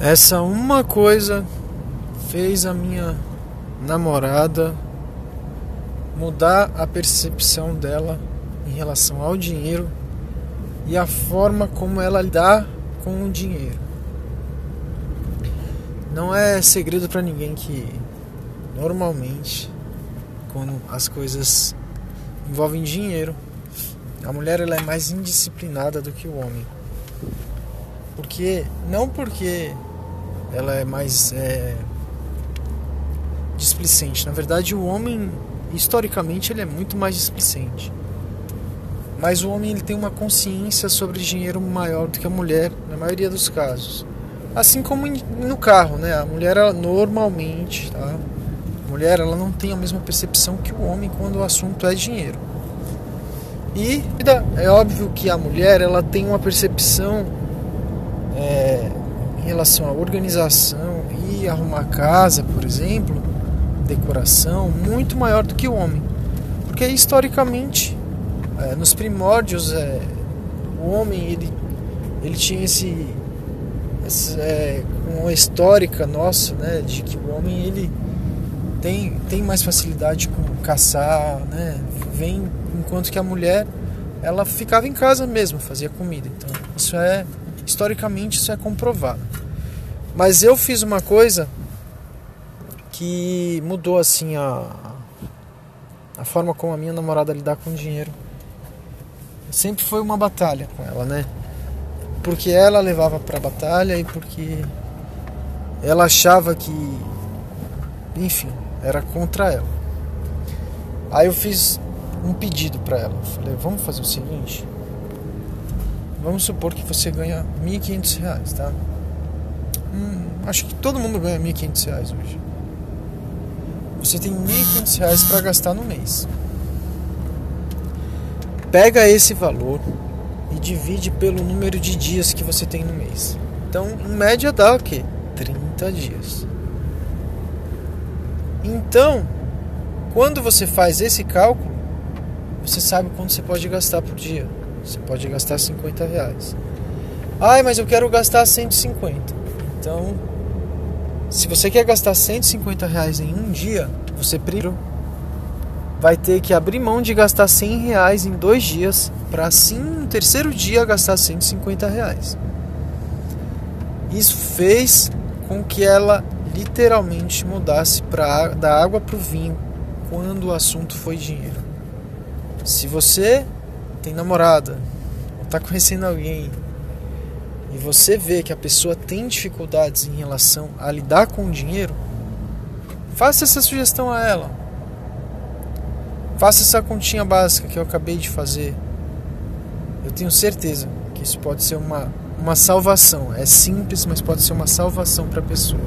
Essa uma coisa fez a minha namorada mudar a percepção dela em relação ao dinheiro e a forma como ela lidar com o dinheiro. Não é segredo para ninguém que normalmente quando as coisas envolvem dinheiro, a mulher ela é mais indisciplinada do que o homem. Porque não porque ela é mais é, displicente. Na verdade, o homem historicamente ele é muito mais displicente. Mas o homem ele tem uma consciência sobre dinheiro maior do que a mulher, na maioria dos casos. Assim como no carro, né? A mulher ela, normalmente, tá? A mulher ela não tem a mesma percepção que o homem quando o assunto é dinheiro. E é óbvio que a mulher ela tem uma percepção é, relação à organização e arrumar casa, por exemplo, decoração, muito maior do que o homem. Porque historicamente, é, nos primórdios, é, o homem ele, ele tinha esse, esse é, uma histórica nossa, né, de que o homem ele tem, tem mais facilidade com caçar, né, vem enquanto que a mulher ela ficava em casa mesmo, fazia comida. Então, isso é historicamente isso é comprovado. Mas eu fiz uma coisa que mudou assim a, a forma como a minha namorada lidar com o dinheiro. Sempre foi uma batalha com ela, né? Porque ela levava para batalha e porque ela achava que, enfim, era contra ela. Aí eu fiz um pedido para ela. Falei, vamos fazer o seguinte. Vamos supor que você ganha R$ 1.500, tá? Hum, acho que todo mundo ganha R$ 1.500 hoje você tem R$ 1.500 para gastar no mês. Pega esse valor e divide pelo número de dias que você tem no mês. Então, em média dá o quê? 30 dias. Então, quando você faz esse cálculo, você sabe quanto você pode gastar por dia. Você pode gastar 50 reais. Ai, mas eu quero gastar 150. Então, se você quer gastar 150 reais em um dia, você primeiro vai ter que abrir mão de gastar 100 reais em dois dias para assim no terceiro dia gastar 150 reais. Isso fez com que ela literalmente mudasse pra, da água para o vinho quando o assunto foi dinheiro. Se você tem namorada, ou está conhecendo alguém e você vê que a pessoa tem dificuldades em relação a lidar com o dinheiro, faça essa sugestão a ela. Faça essa continha básica que eu acabei de fazer. Eu tenho certeza que isso pode ser uma, uma salvação. É simples, mas pode ser uma salvação para a pessoa.